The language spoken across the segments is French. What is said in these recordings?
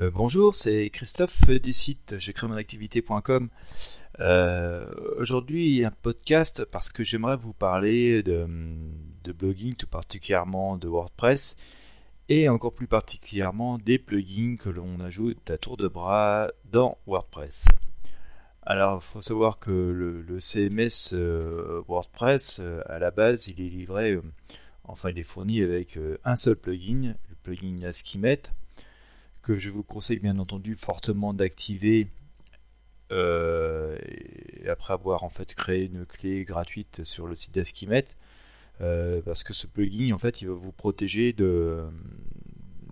Euh, bonjour, c'est Christophe du site activité.com. Euh, aujourd'hui, un podcast parce que j'aimerais vous parler de, blogging, tout particulièrement de WordPress et encore plus particulièrement des plugins que l'on ajoute à tour de bras dans WordPress. Alors, il faut savoir que le, CMS euh, WordPress, à la base, il est livré, enfin, il est fourni avec un seul plugin, le plugin Askimet que je vous conseille bien entendu fortement d'activer euh, après avoir en fait créé une clé gratuite sur le site d'Askimet euh, parce que ce plugin en fait il va vous protéger de,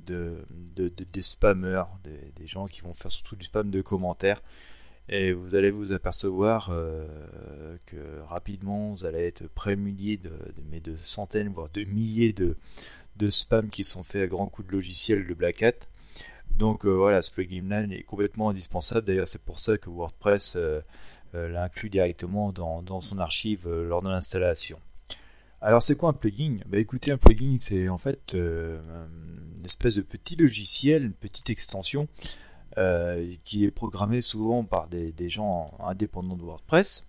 de, des spammers, des, gens qui vont faire surtout du spam de commentaires. Et vous allez vous apercevoir euh, que rapidement vous allez être prémunier de, de, de centaines voire de milliers de, de spams qui sont faits à grands coups de logiciel de Black Hat donc euh, voilà, ce plugin-là est complètement indispensable. D'ailleurs, c'est pour ça que WordPress euh, euh, l'inclut directement dans, son archive lors de l'installation. Alors c'est quoi un plugin? Bah, Écoutez, un plugin c'est en fait une espèce de petit logiciel, une petite extension qui est programmée souvent par des, gens indépendants de WordPress.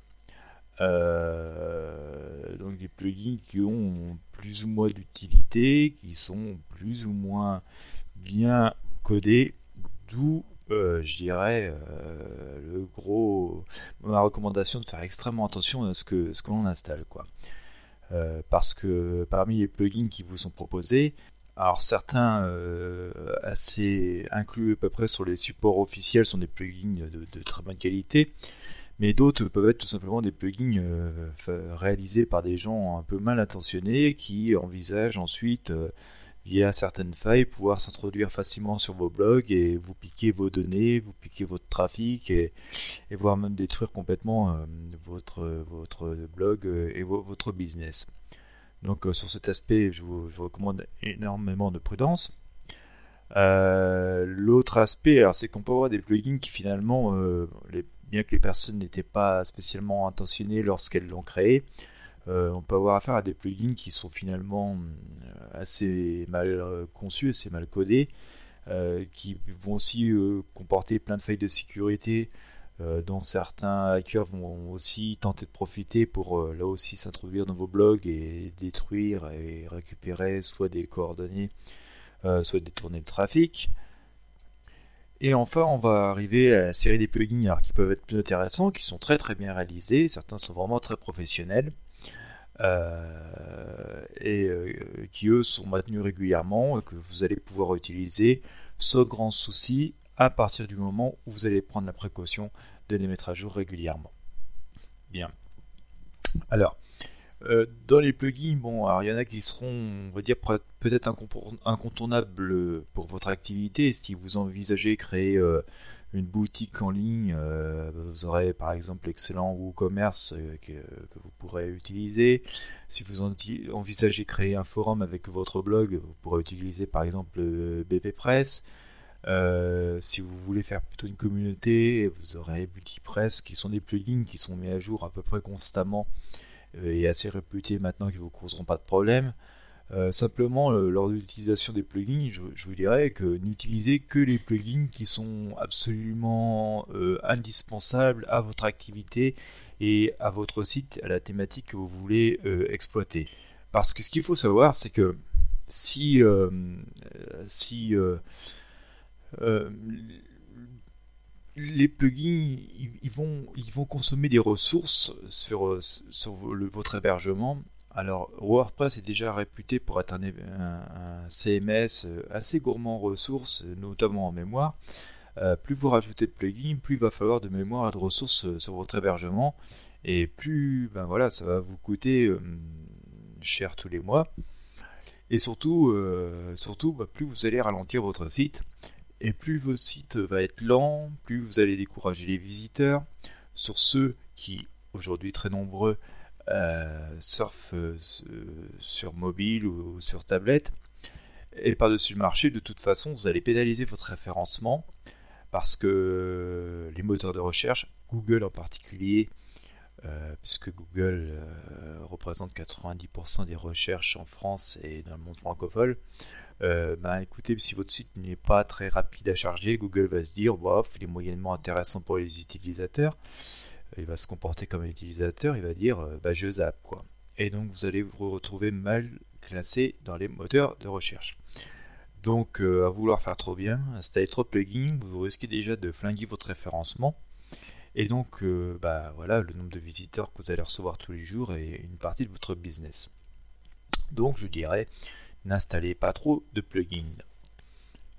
donc des plugins qui ont plus ou moins d'utilité, qui sont plus ou moins bien codé, d'où euh, je dirais euh, le gros ma recommandation de faire extrêmement attention à ce que ce que l'on installe quoi. Euh, parce que parmi les plugins qui vous sont proposés, alors certains assez inclus à peu près sur les supports officiels sont des plugins de, très bonne qualité, mais d'autres peuvent être tout simplement des plugins réalisés par des gens un peu mal intentionnés qui envisagent ensuite via certaines failles, pouvoir s'introduire facilement sur vos blogs et vous piquer vos données, vous piquer votre trafic et, voire même détruire complètement euh, votre, votre blog euh, et votre business. Donc euh, sur cet aspect, je vous, recommande énormément de prudence. L'autre aspect, c'est qu'on peut avoir des plugins qui finalement, bien que les personnes n'étaient pas spécialement intentionnées lorsqu'elles l'ont créé, euh, on peut avoir affaire à des plugins qui sont finalement euh, assez mal euh, conçus, assez mal codés, qui vont aussi comporter plein de failles de sécurité dont certains hackers vont aussi tenter de profiter pour là aussi s'introduire dans vos blogs et détruire et récupérer soit des coordonnées, soit détourner le trafic. Et enfin, on va arriver à la série des plugins qui peuvent être plus intéressants, qui sont très très bien réalisés. Certains sont vraiment très professionnels. Euh, et euh, qui eux sont maintenus régulièrement que vous allez pouvoir utiliser sans grand souci à partir du moment où vous allez prendre la précaution de les mettre à jour régulièrement. Bien. Alors, euh, dans les plugins, bon, alors il y en a qui seront, on va dire, peut-être incontournables pour votre activité. Si vous envisagez créer une boutique en ligne, euh, vous aurez par exemple l'excellent WooCommerce euh, que, vous pourrez utiliser. Si vous envisagez créer un forum avec votre blog, vous pourrez utiliser par exemple BPPress. Euh, si vous voulez faire plutôt une communauté, vous aurez BeautyPress qui sont des plugins qui sont mis à jour à peu près constamment et assez réputés maintenant qui vous causeront pas de problème. Euh, simplement, euh, lors de l'utilisation des plugins, je, vous dirais que n'utilisez que les plugins qui sont absolument euh, indispensables à votre activité et à votre site, à la thématique que vous voulez exploiter. Parce que ce qu'il faut savoir, c'est que si, si les plugins ils, vont, ils vont consommer des ressources sur, sur votre hébergement alors, WordPress est déjà réputé pour être un, CMS euh, assez gourmand en ressources, notamment en mémoire. Euh, plus vous rajoutez de plugins, plus il va falloir de mémoire et de ressources euh, sur votre hébergement. Et plus ben voilà, ça va vous coûter cher tous les mois. Et surtout, surtout bah, plus vous allez ralentir votre site. Et plus votre site va être lent, plus vous allez décourager les visiteurs. Sur ceux qui, aujourd'hui très nombreux, euh, surf euh, sur mobile ou, sur tablette. Et par-dessus le marché, de toute façon, vous allez pénaliser votre référencement parce que les moteurs de recherche, Google en particulier, euh, puisque Google représente 90% des recherches en France et dans le monde francophone, euh, ben, écoutez, si votre site n'est pas très rapide à charger, Google va se dire, bof, il est moyennement intéressant pour les utilisateurs. Il va se comporter comme un utilisateur, il va dire, bah, je zappe quoi. Et donc vous allez vous retrouver mal classé dans les moteurs de recherche. Donc, à vouloir faire trop bien, installer trop de plugins, vous risquez déjà de flinguer votre référencement. Et donc, bah, voilà, le nombre de visiteurs que vous allez recevoir tous les jours est une partie de votre business. Donc, je dirais, n'installez pas trop de plugins.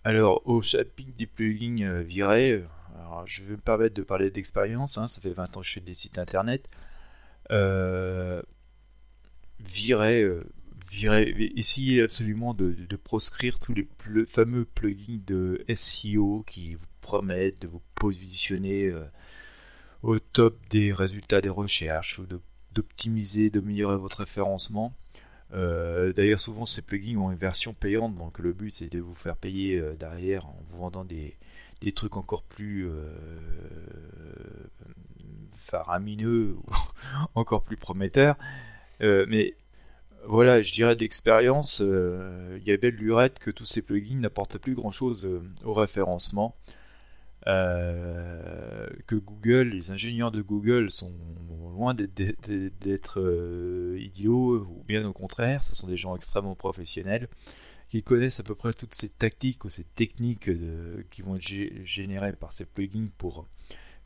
Alors, au chapitre des plugins euh, virés, euh, je vais me permettre de parler d'expérience, hein, ça fait 20 ans que je fais des sites internet. Euh, virez, euh, essayez absolument de, proscrire tous les fameux plugins de SEO qui vous promettent de vous positionner au top des résultats des recherches ou d'optimiser, d'améliorer votre référencement. Euh, d'ailleurs, souvent ces plugins ont une version payante, donc le but c'est de vous faire payer euh, derrière en vous vendant des, trucs encore plus euh, faramineux, encore plus prometteurs. mais voilà, je dirais d'expérience, il y a belle lurette que tous ces plugins n'apportent plus grand chose au référencement. Euh, que Google, les ingénieurs de Google sont loin d'être euh, idiots, ou bien au contraire, ce sont des gens extrêmement professionnels qui connaissent à peu près toutes ces tactiques ou ces techniques qui vont être générées par ces plugins pour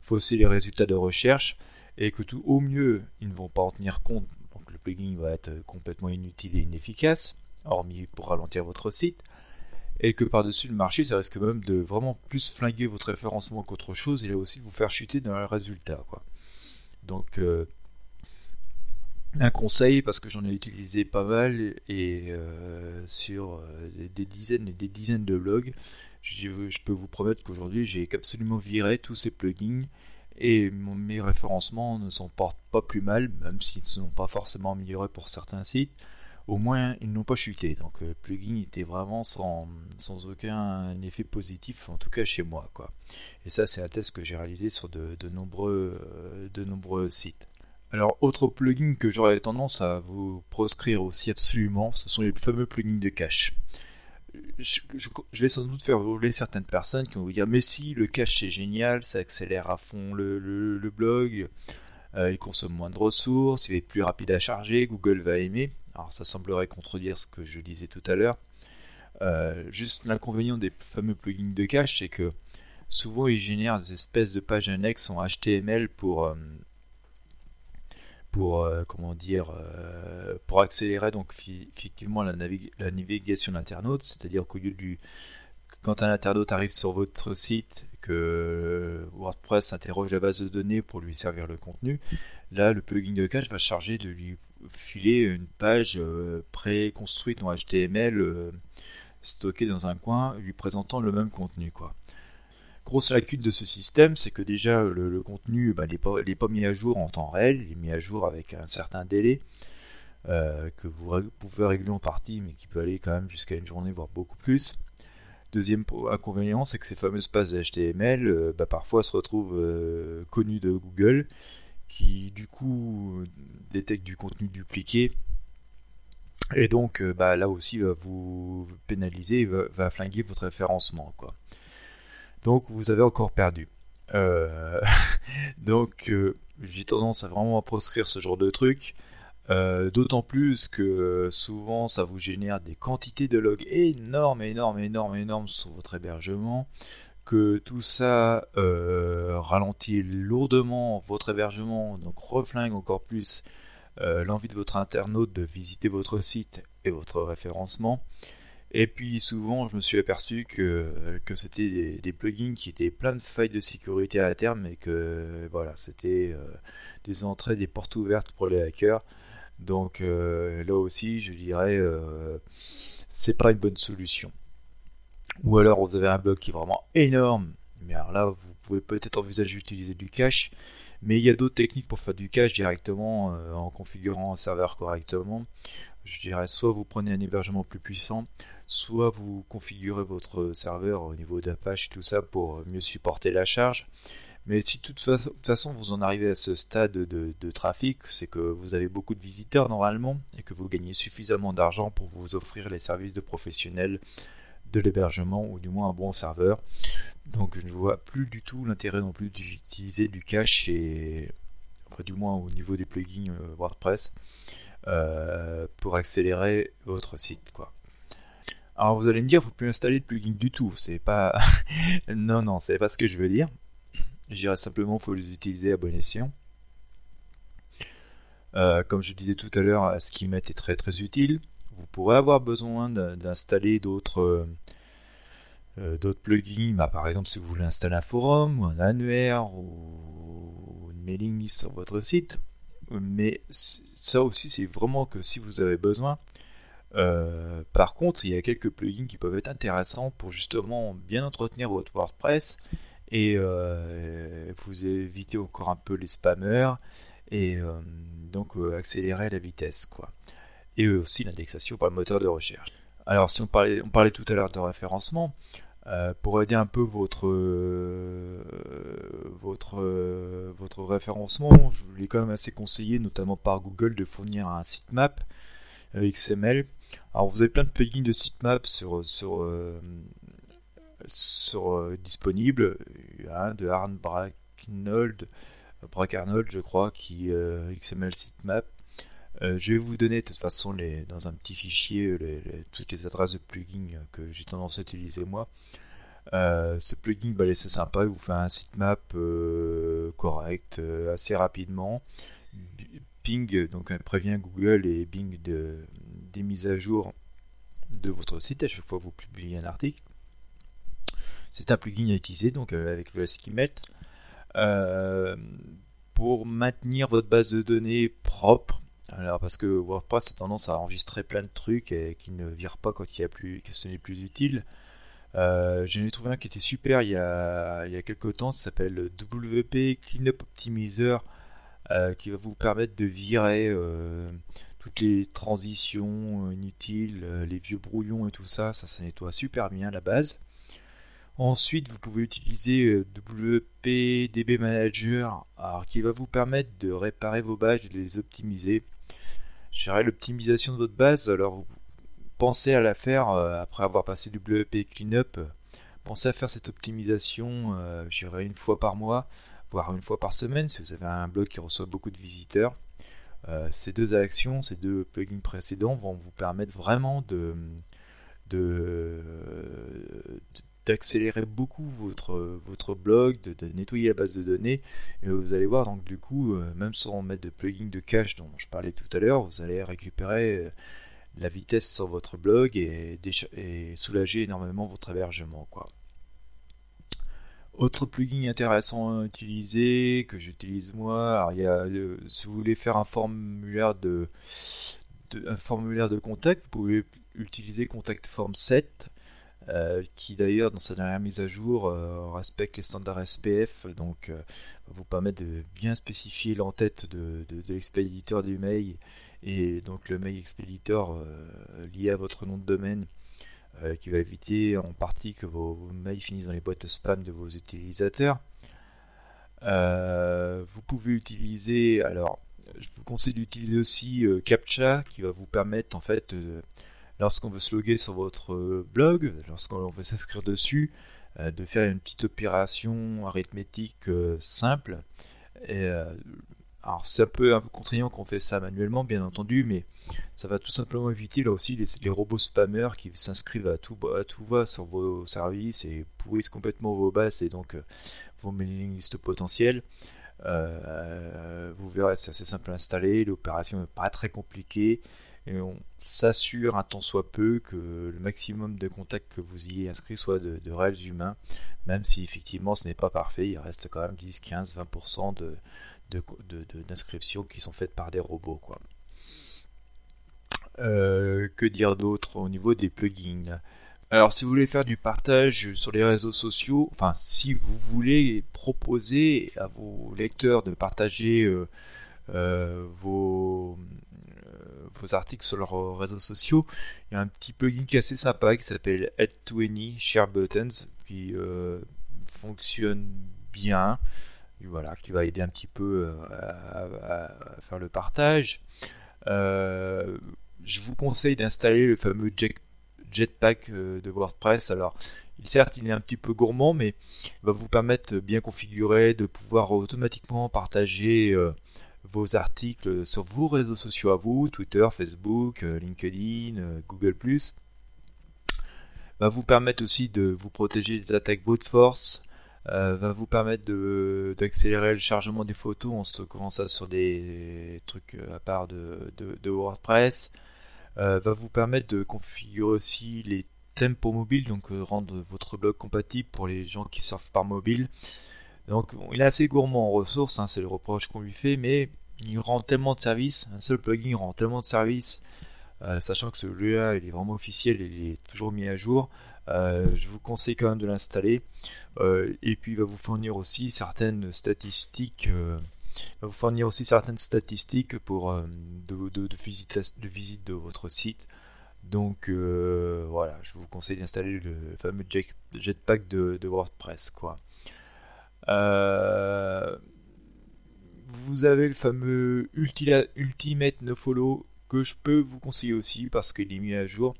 fausser les résultats de recherche et que tout au mieux ils ne vont pas en tenir compte donc le plugin va être complètement inutile et inefficace hormis pour ralentir votre site et que par-dessus le marché, ça risque même de vraiment plus flinguer votre référencement qu'autre chose, et aussi de vous faire chuter dans le résultat. Donc, euh, un conseil, parce que j'en ai utilisé pas mal, et euh, sur euh, des, dizaines et des dizaines de blogs, je, peux vous promettre qu'aujourd'hui, j'ai absolument viré tous ces plugins, et mes référencements ne s'en portent pas plus mal, même s'ils ne sont pas forcément améliorés pour certains sites au moins ils n'ont pas chuté. Donc le plugin était vraiment sans, aucun effet positif, en tout cas chez moi. Quoi. Et ça c'est un test que j'ai réalisé sur de, euh, de nombreux sites. Alors autre plugin que j'aurais tendance à vous proscrire aussi absolument, ce sont les fameux plugins de cache. Je, vais sans doute faire rouler certaines personnes qui vont vous dire mais si le cache c'est génial, ça accélère à fond le, blog, euh, il consomme moins de ressources, il est plus rapide à charger, Google va aimer. Alors ça semblerait contredire ce que je disais tout à l'heure. Euh, juste l'inconvénient des fameux plugins de cache, c'est que souvent ils génèrent des espèces de pages annexes en HTML pour euh, pour euh, comment dire pour accélérer donc effectivement la, la navigation d'internaute, c'est-à-dire qu'au lieu du quand un internaute arrive sur votre site, que WordPress interroge la base de données pour lui servir le contenu, là le plugin de cache va charger de lui filer une page euh, pré-construite en HTML euh, stockée dans un coin lui présentant le même contenu quoi. Grosse lacune de ce système, c'est que déjà le, contenu n'est pas, mis à jour en temps réel, il est mis à jour avec un certain délai euh, que vous pouvez régler en partie, mais qui peut aller quand même jusqu'à une journée, voire beaucoup plus. Deuxième inconvénient, c'est que ces fameuses pages HTML, bah, parfois se retrouvent connues de Google qui du coup détecte du contenu dupliqué et donc euh, bah, là aussi va vous pénaliser, va, va flinguer votre référencement. Donc vous avez encore perdu. Euh, donc euh, j'ai tendance à vraiment proscrire ce genre de truc. D'autant plus que souvent ça vous génère des quantités de logs énormes, énormes, énormes, énormes sur votre hébergement que tout ça euh, ralentit lourdement votre hébergement, donc reflingue encore plus euh, l'envie de votre internaute de visiter votre site et votre référencement. Et puis souvent, je me suis aperçu que, que c'était des, plugins qui étaient plein de failles de sécurité à terme et que voilà, c'était euh, des entrées, des portes ouvertes pour les hackers. Donc là aussi, je dirais, c'est pas une bonne solution. Ou alors vous avez un bug qui est vraiment énorme, mais alors là vous pouvez peut-être envisager d'utiliser du cache, mais il y a d'autres techniques pour faire du cache directement euh, en configurant un serveur correctement. Je dirais soit vous prenez un hébergement plus puissant, soit vous configurez votre serveur au niveau d'Apache tout ça pour mieux supporter la charge. Mais si de toute, façon vous en arrivez à ce stade de, trafic, c'est que vous avez beaucoup de visiteurs normalement et que vous gagnez suffisamment d'argent pour vous offrir les services de professionnels de l'hébergement ou du moins un bon serveur. Donc je ne vois plus du tout l'intérêt non plus d'utiliser du cache et du moins au niveau des plugins euh, WordPress euh, pour accélérer votre site quoi. Alors vous allez me dire, il faut plus installer de plugins du tout. C'est pas, non non, c'est pas ce que je veux dire. Je dirais simplement faut les utiliser à bon escient. Euh, comme je disais tout à l'heure, Schema est très très utile. Vous pourrez avoir besoin d'installer d'autres euh, euh, d'autres plugins. Bah, par exemple, si vous voulez installer un forum ou un annuaire ou une mailing sur votre site. Mais ça aussi, c'est vraiment que si vous avez besoin. par contre, il y a quelques plugins qui peuvent être intéressants pour justement bien entretenir votre WordPress et euh, vous évitez encore un peu les spammers et euh, donc euh, accélérer la vitesse quoi. Et aussi l'indexation par le moteur de recherche. Alors si on parlait, on parlait tout à l'heure de référencement, pour aider un peu votre votre votre référencement, je vous l'ai quand même assez conseillé, notamment par Google, de fournir un sitemap XML. Alors vous avez plein de plugins de sitemap sur sur sur, euh, disponible hein, de Arne Bracknold, Arnold je crois, qui euh, XML sitemap. Euh, je vais vous donner de toute façon les, dans un petit fichier toutes les adresses de plugins que j'ai tendance à utiliser moi. ce plugin, bah, c'est sympa, il vous fait un sitemap correct assez rapidement. Ping, donc prévient Google et Bing de, des mises à jour de votre site à chaque fois que vous publiez un article. C'est un plugin à utiliser donc euh, avec le euh, pour maintenir votre base de données propre. Alors parce que WordPress a tendance à enregistrer plein de trucs et qui ne virent pas quand il y a plus, que ce n'est plus utile. Euh, J'en ai trouvé un qui était super il y a, il y a quelques temps, ça s'appelle WP Cleanup Optimizer, euh, qui va vous permettre de virer toutes les transitions inutiles, les vieux brouillons et tout ça, ça, ça nettoie super bien la base. Ensuite, vous pouvez utiliser euh, WP Manager qui va vous permettre de réparer vos et de les optimiser. Je l'optimisation de votre base, alors vous pensez à la faire euh, après avoir passé WP Cleanup. Pensez à faire cette optimisation, euh, je dirais une fois par mois, voire une fois par semaine si vous avez un blog qui reçoit beaucoup de visiteurs. ces deux actions, ces deux plugins précédents vont vous permettre vraiment de, de, d'accélérer beaucoup votre, votre blog, de, nettoyer la base de données. Et vous allez voir, donc du coup, euh, même sans mettre de plugin de cache dont je parlais tout à l'heure, vous allez récupérer euh, la vitesse sur votre blog et, soulager énormément votre hébergement. Quoi. Autre plugin intéressant à utiliser, que j'utilise moi, alors il y a, si vous voulez faire un formulaire de, un formulaire de contact, vous pouvez utiliser Contact Form 7 euh, qui d'ailleurs dans sa dernière mise à jour euh, respecte les standards SPF, donc euh, vous permettre de bien spécifier l'entête de, de, l'expéditeur du mail et donc le mail expéditeur lié à votre nom de domaine qui va éviter en partie que vos, mails finissent dans les boîtes spam de vos utilisateurs. vous pouvez utiliser, alors je vous conseille d'utiliser aussi CAPTCHA qui va vous permettre en fait lorsqu'on veut se loguer sur votre euh, blog, lorsqu'on veut s'inscrire dessus, euh, de faire une petite opération arithmétique euh, simple. Alors c'est un peu un peu contraignant qu'on fait ça manuellement, bien entendu, mais ça va tout simplement éviter là aussi les, robots spammers qui s'inscrivent à tout, à tout va sur vos services et pourrissent complètement vos bases et donc vos mailing lists potentielles. vous verrez, c'est assez simple à installer, l'opération n'est pas très compliquée et on s'assure un tant soit peu que le maximum de contacts que vous ayez inscrits soit de, réels humains, même si effectivement ce n'est pas parfait, il reste quand même 10, 15, 20% de, d'inscriptions qui sont faites par des robots. Quoi. Euh, que dire d'autre au niveau des plugins? Alors si vous voulez faire du partage sur les réseaux sociaux, enfin si vous voulez proposer à vos lecteurs de partager euh, euh, vos, vos articles sur leurs réseaux sociaux, il y a un petit plugin qui est assez sympa qui s'appelle Add to Any Share Buttons qui euh, fonctionne bien. voilà, qui va aider un petit peu à, faire le partage. je vous conseille d'installer le fameux Jetpack de WordPress. Alors, certes, il est un petit peu gourmand, mais il va vous permettre bien configuré de pouvoir automatiquement partager vos articles sur vos réseaux sociaux à vous, Twitter, Facebook, euh, LinkedIn, euh, Google +. Va vous permettre aussi de vous protéger des attaques brute force, euh, va vous permettre d'accélérer le chargement des photos en stockant ça sur des trucs à part de, de, WordPress. va vous permettre de configurer aussi les thèmes pour mobile, donc rendre votre blog compatible pour les gens qui surfent par mobile. Donc il est assez gourmand en ressources, hein, c'est le reproche qu'on lui fait, mais il rend tellement de services, un seul plugin rend tellement de services, euh, sachant que celui-là il est vraiment officiel, il est toujours mis à jour. Euh, je vous conseille quand même de l'installer. Euh, et puis il va vous fournir aussi certaines statistiques. va fournir aussi certaines statistiques pour de, de, visite, de visite de votre site. Donc voilà, je vous conseille d'installer le fameux Jetpack de, WordPress. Euh, vous avez le fameux Ultimate NoFollow que je peux vous conseiller aussi parce qu'il est mis à jour.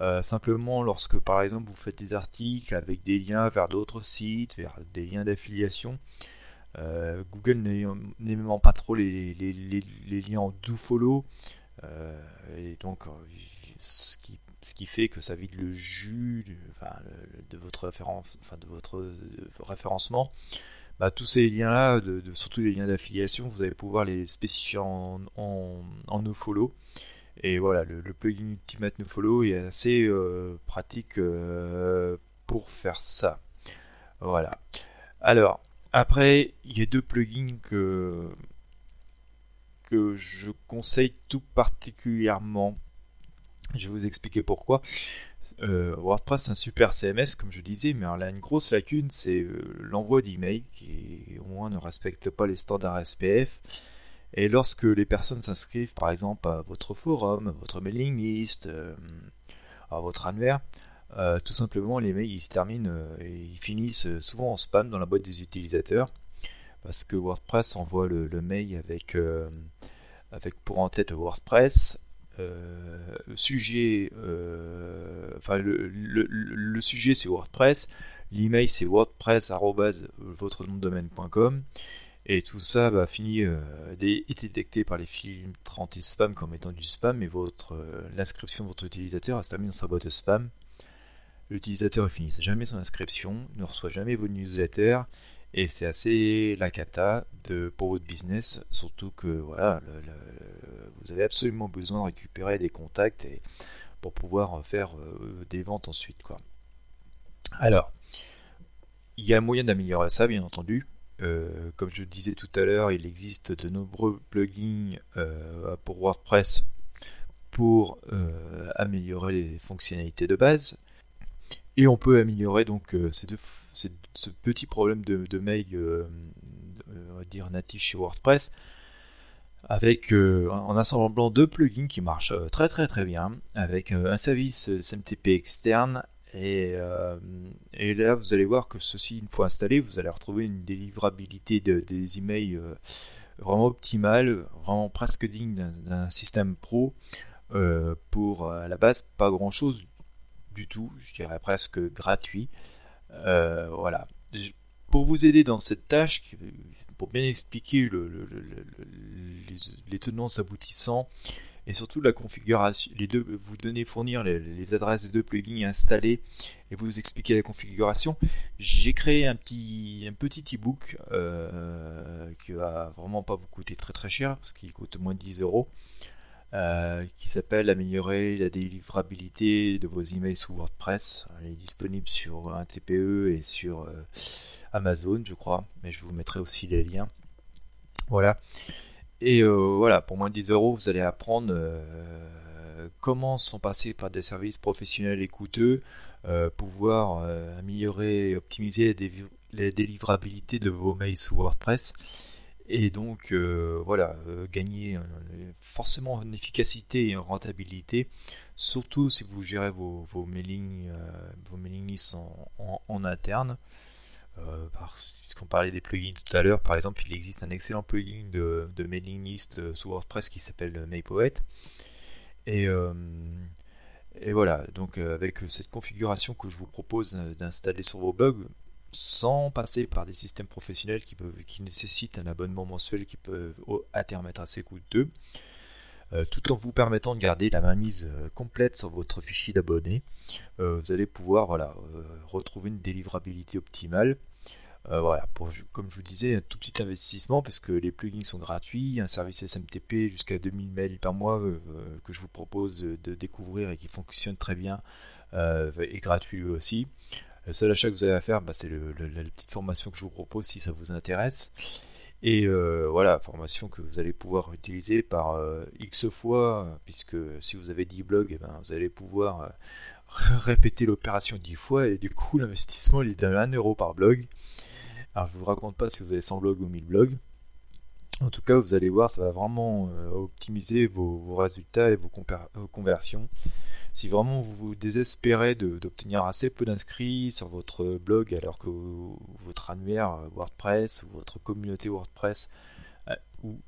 Euh, simplement lorsque par exemple vous faites des articles avec des liens vers d'autres sites, vers des liens d'affiliation, euh, Google n'aimant pas trop les, liens en do-follow, euh, et donc ce qui, ce qui fait que ça vide le jus de, votre, enfin, de votre référencement. Bah, tous ces liens-là, de, surtout les liens d'affiliation, vous allez pouvoir les spécifier en, nofollow. Et voilà, le, plugin Ultimate Nofollow est assez euh, pratique euh, pour faire ça. Voilà. Alors, après, il y a deux plugins que je conseille tout particulièrement. Je vais vous expliquer pourquoi. Euh, WordPress c'est un super CMS comme je disais, mais alors là une grosse lacune c'est euh, l'envoi d'emails qui au moins ne respecte pas les standards SPF. Et lorsque les personnes s'inscrivent par exemple à votre forum, à votre mailing list, euh, à votre annuaire, tout simplement les mails ils se terminent et ils finissent souvent en spam dans la boîte des utilisateurs parce que WordPress envoie le, le mail avec, avec pour en tête WordPress sujet, euh, enfin le, sujet c'est WordPress, l'email c'est WordPress et tout ça va finir euh, est détecté par les filtres anti-spam comme étant du spam et votre l'inscription de votre utilisateur se termine dans sa boîte spam. L'utilisateur ne finit jamais son inscription, ne reçoit jamais vos newsletters et c'est assez la cata de, pour votre business, surtout que voilà, vous avez absolument besoin de récupérer des contacts et, pour pouvoir faire euh, des ventes ensuite. Quoi. Alors, il y a moyen d'améliorer ça, bien entendu. Euh, comme je disais tout à l'heure, il existe de nombreux plugins euh, pour WordPress pour améliorer les fonctionnalités de base. Et on peut améliorer donc ces deux ce petit problème de, mail, euh, on va dire natif chez WordPress, avec euh, en assemblant deux plugins qui marchent euh, très très très bien, avec un service SMTP externe. Et, et, là, vous allez voir que ceci, une fois installé, vous allez retrouver une délivrabilité des emails vraiment optimale, vraiment presque digne d'un système pro. pour à la base, pas grand chose du tout, je dirais presque gratuit. Euh, voilà. Pour vous aider dans cette tâche, pour bien expliquer les, tenants aboutissants et surtout la configuration, les deux, vous donner fournir les, adresses des deux plugins installés et vous expliquer la configuration, j'ai créé un petit un petit ebook euh, qui va vraiment pas vous coûter très très cher parce qu'il coûte moins de 10 euros euh, qui s'appelle Améliorer la délivrabilité de vos emails sous WordPress. Elle est disponible sur un TPE et sur euh, Amazon, je crois, mais je vous mettrai aussi les liens. Voilà. Et euh, voilà, pour moins de 10 euros, vous allez apprendre comment s'en passer par des services professionnels et coûteux, pouvoir améliorer et optimiser la délivrabilité de vos mails sous WordPress et donc, euh, voilà, euh, gagner forcément en efficacité et en rentabilité, surtout si vous gérez vos, mailing, euh, vos mailing lists en, interne. puisqu'on parlait des plugins tout à l'heure, par exemple, il existe un excellent plugin de, mailing list sous WordPress qui s'appelle MailPoet. Et, et voilà, donc avec cette configuration que je vous propose d'installer sur vos blogs, sans passer par des systèmes professionnels qui, peuvent, qui nécessitent un abonnement mensuel qui peut à terme être assez coûteux, euh, tout en vous permettant de garder la mainmise euh, complète sur votre fichier d'abonnés. Euh, vous allez pouvoir voilà, retrouver une délivrabilité optimale. voilà, pour, comme je vous disais, un tout petit investissement parce que les plugins sont gratuits, un service SMTP jusqu'à 2000 mails par mois que je vous propose de découvrir et qui fonctionne très bien est gratuit aussi. Le seul achat que vous avez à faire, bah, c'est la petite formation que je vous propose si ça vous intéresse. Et euh, voilà, formation que vous allez pouvoir utiliser par euh, X fois, puisque si vous avez 10 blogs, eh ben, vous allez pouvoir euh, répéter l'opération 10 fois, et du coup l'investissement est de 1 euro par blog. Alors je vous raconte pas si vous avez 100 blogs ou 1000 blogs. En tout cas, vous allez voir, ça va vraiment optimiser vos, résultats et vos conversions. Si vraiment vous vous désespérez d'obtenir assez peu d'inscrits sur votre blog alors que votre annuaire WordPress ou votre communauté WordPress euh, ou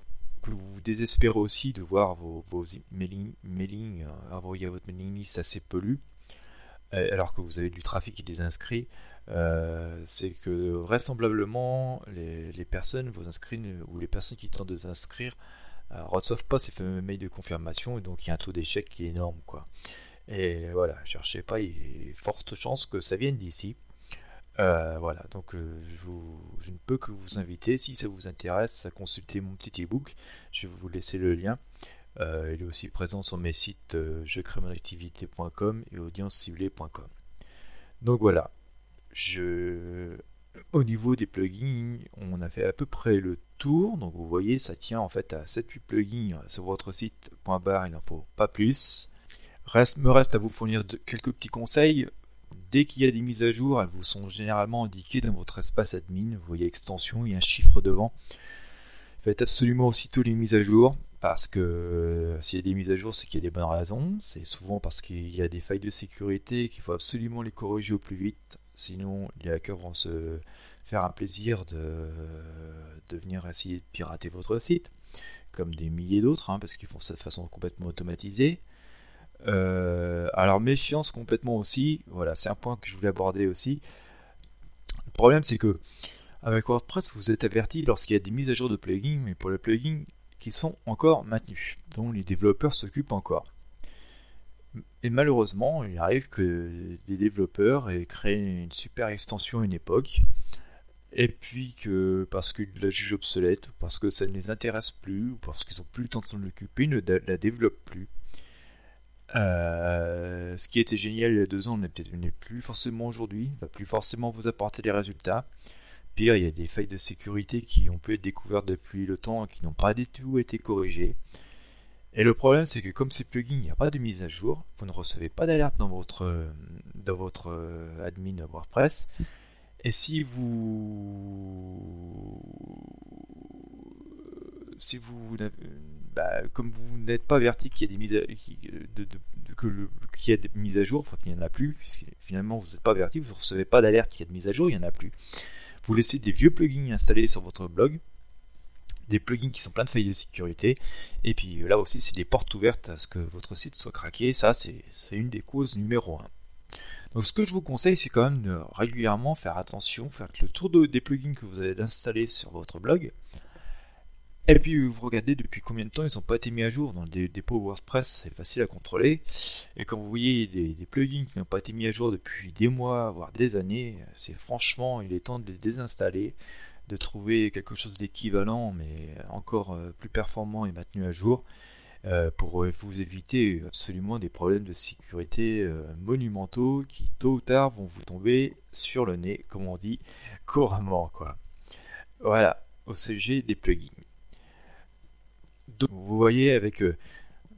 que vous vous désespérez aussi de voir vos, mailing, mailing euh, envoyer à votre mailing list assez peu lu, euh, alors que vous avez du trafic et des inscrits, c'est que vraisemblablement les, personnes, vos inscrits ou les personnes qui tentent de s'inscrire ne reçoivent pas ces fameux mails de confirmation et donc il y a un taux d'échec qui est énorme quoi. Et voilà, cherchez pas, il y a forte chance que ça vienne d'ici. Euh, voilà, donc euh, je, ne peux que vous inviter, si ça vous intéresse, à consulter mon petit ebook. Je vais vous laisser le lien. Euh, il est aussi présent sur mes sites euh, jecrémonactivité.com et audienceciblée.com. Donc voilà, je... au niveau des plugins, on a fait à peu près le tour. Donc vous voyez, ça tient en fait à 7-8 plugins sur votre site. il n'en faut pas plus. Me reste à vous fournir quelques petits conseils. Dès qu'il y a des mises à jour, elles vous sont généralement indiquées dans votre espace admin. Vous voyez extension, il y a un chiffre devant. Faites absolument aussitôt les mises à jour. Parce que euh, s'il y a des mises à jour, c'est qu'il y a des bonnes raisons. C'est souvent parce qu'il y a des failles de sécurité qu'il faut absolument les corriger au plus vite. Sinon, les hackers vont se faire un plaisir de, de venir essayer de pirater votre site. Comme des milliers d'autres, hein, parce qu'ils font ça de façon complètement automatisée. Euh, alors méfiance complètement aussi. Voilà, c'est un point que je voulais aborder aussi. Le problème c'est que avec WordPress, vous êtes averti lorsqu'il y a des mises à jour de plugins, mais pour les plugins qui sont encore maintenus, dont les développeurs s'occupent encore. Et malheureusement, il arrive que des développeurs aient créé une super extension à une époque, et puis que parce qu'ils la jugent obsolète, parce que ça ne les intéresse plus, ou parce qu'ils n'ont plus le temps de s'en occuper, ils ne la développent plus. Euh, ce qui était génial il y a deux ans n'est peut-être plus forcément aujourd'hui, va plus forcément vous apporter des résultats. Pire, il y a des failles de sécurité qui ont pu être découvertes depuis le temps et qui n'ont pas du tout été corrigées. Et le problème, c'est que comme ces plugins, il n'y a pas de mise à jour, vous ne recevez pas d'alerte dans votre, dans votre euh, admin WordPress. Et si vous, si vous bah, comme vous n'êtes pas averti qu'il y a des mises à, a des mises à jour, enfin qu'il n'y en a plus, puisque finalement vous n'êtes pas averti, vous ne recevez pas d'alerte qu'il y a de mise à jour, il n'y en a plus. Vous laissez des vieux plugins installés sur votre blog, des plugins qui sont pleins de failles de sécurité, et puis là aussi c'est des portes ouvertes à ce que votre site soit craqué, ça c'est une des causes numéro 1. Donc ce que je vous conseille c'est quand même de régulièrement faire attention, faire le tour des plugins que vous avez installés sur votre blog, et puis vous regardez depuis combien de temps ils n'ont pas été mis à jour. Dans le dépôt WordPress, c'est facile à contrôler. Et quand vous voyez des, plugins qui n'ont pas été mis à jour depuis des mois, voire des années, c'est franchement, il est temps de les désinstaller, de trouver quelque chose d'équivalent, mais encore euh, plus performant et maintenu à jour, euh, pour euh, vous éviter absolument des problèmes de sécurité monumentaux qui, tôt ou tard, vont vous tomber sur le nez, comme on dit couramment. Quoi. Voilà, au sujet des plugins. Donc, vous voyez avec, euh,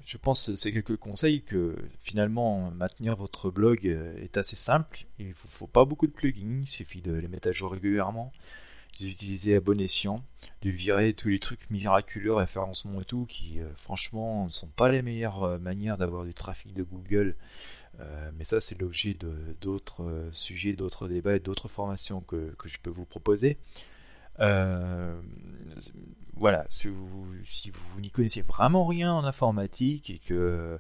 je pense, ces quelques conseils que finalement maintenir votre blog euh, est assez simple. Il ne faut, pas beaucoup de plugins, il suffit de les mettre à jour régulièrement, d'utiliser à bon escient, de virer tous les trucs miraculeux, référencement et tout, qui euh, franchement ne sont pas les meilleures manières d'avoir du trafic de Google mais ça, c'est l'objet d'autres sujets, d'autres débats et d'autres formations que, que, je peux vous proposer. Voilà, si vous, si vous n'y connaissez vraiment rien en informatique et que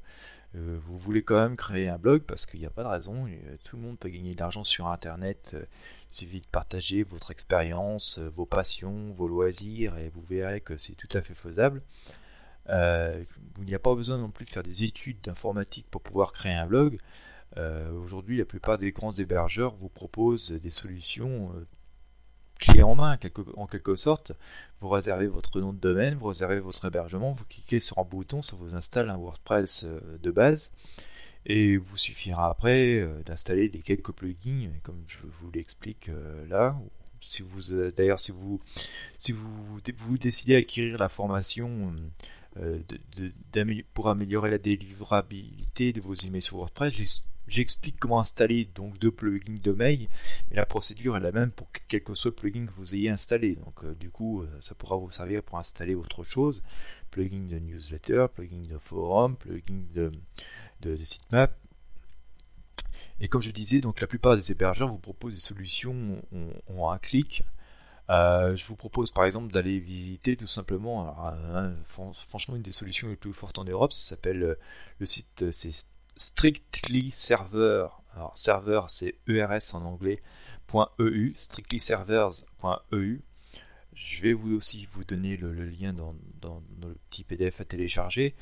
euh, vous voulez quand même créer un blog parce qu'il n'y a pas de raison, euh, tout le monde peut gagner de l'argent sur Internet. Euh, il suffit de partager votre expérience, vos passions, vos loisirs et vous verrez que c'est tout à fait faisable. il n'y a pas besoin non plus de faire des études d'informatique pour pouvoir créer un blog. Aujourd'hui, la plupart des grands hébergeurs vous proposent des solutions clé en main en quelque sorte. Vous réservez votre nom de domaine, vous réservez votre hébergement, vous cliquez sur un bouton, ça vous installe un WordPress euh, de base. Et vous suffira après euh, d'installer les quelques plugins, comme je vous l'explique euh, là. Si vous, d'ailleurs, si vous, si vous, vous décidez à acquérir la formation pour améliorer la délivrabilité de vos emails sur WordPress, J'explique comment installer donc deux plugins de mail, mais la procédure est la même pour quel que soit le plugin que vous ayez installé. Donc euh, du coup, euh, ça pourra vous servir pour installer autre chose, plugin de newsletter, plugin de forum, plugin de, de, sitemap. Et comme je disais, donc la plupart des hébergeurs vous proposent des solutions en, un clic. Euh, je vous propose par exemple d'aller visiter tout simplement, franchement une des solutions les plus fortes en Europe, ça s'appelle le site, c'est Strictly Server. Alors, server, c'est ERS en anglais. .eu, strictlyservers.eu. Je vais vous aussi vous donner le, lien dans, le petit PDF à télécharger.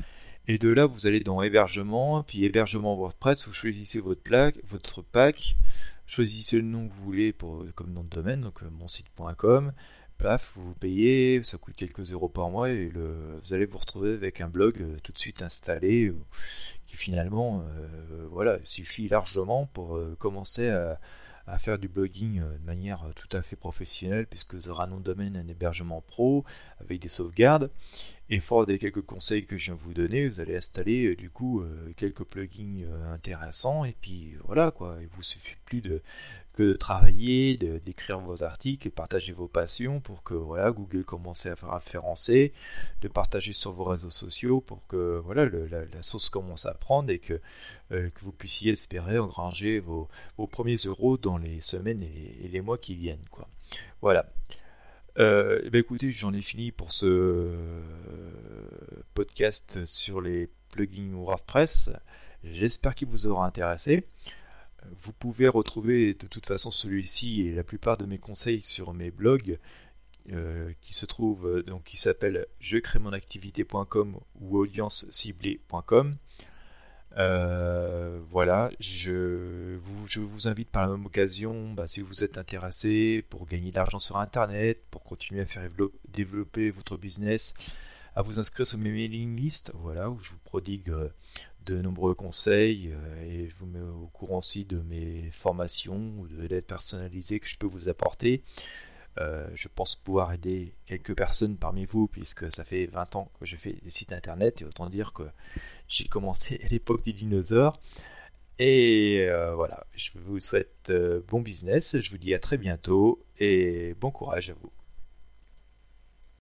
Et de là, vous allez dans hébergement, puis hébergement WordPress, vous choisissez votre plaque, votre pack, choisissez le nom que vous voulez pour, comme nom de domaine, donc euh, monsite.com. Paf, vous payez, ça coûte quelques euros par mois et le, vous allez vous retrouver avec un blog euh, tout de suite installé euh, qui finalement voilà, suffit largement pour commencer à, à, faire du blogging de manière tout à fait professionnelle puisque nom de domaine, un hébergement pro avec des sauvegardes. Et fort des quelques conseils que je viens de vous donner, vous allez installer du coup quelques plugins intéressants. Et puis voilà quoi, il vous suffit plus de que de travailler, d'écrire vos articles et partager vos passions pour que voilà, Google commence à faire référencer, de partager sur vos réseaux sociaux pour que voilà, la, sauce commence à prendre et que, euh, que vous puissiez espérer engranger vos, vos, premiers euros dans les semaines et, les mois qui viennent. Quoi. Voilà. Euh, eh ben, écoutez, j'en ai fini pour ce podcast sur les plugins WordPress. J'espère qu'il vous aura intéressé. Vous pouvez retrouver de toute façon celui-ci et la plupart de mes conseils sur mes blogs euh, qui se trouvent donc qui s'appellent je crée mon activité.com ou audience-ciblée.com. Euh, voilà, je vous, invite par la même occasion, bah, si vous êtes intéressé pour gagner de l'argent sur Internet, pour continuer à faire développer votre business, à vous inscrire sur mes mailing lists, voilà, où je vous prodigue euh, de nombreux conseils euh, et je vous mets au courant aussi de mes formations ou de l'aide personnalisée que je peux vous apporter. Euh, je pense pouvoir aider quelques personnes parmi vous puisque ça fait 20 ans que je fais des sites internet et autant dire que j'ai commencé à l'époque des dinosaures. Et euh, voilà, je vous souhaite bon business, je vous dis à très bientôt et bon courage à vous.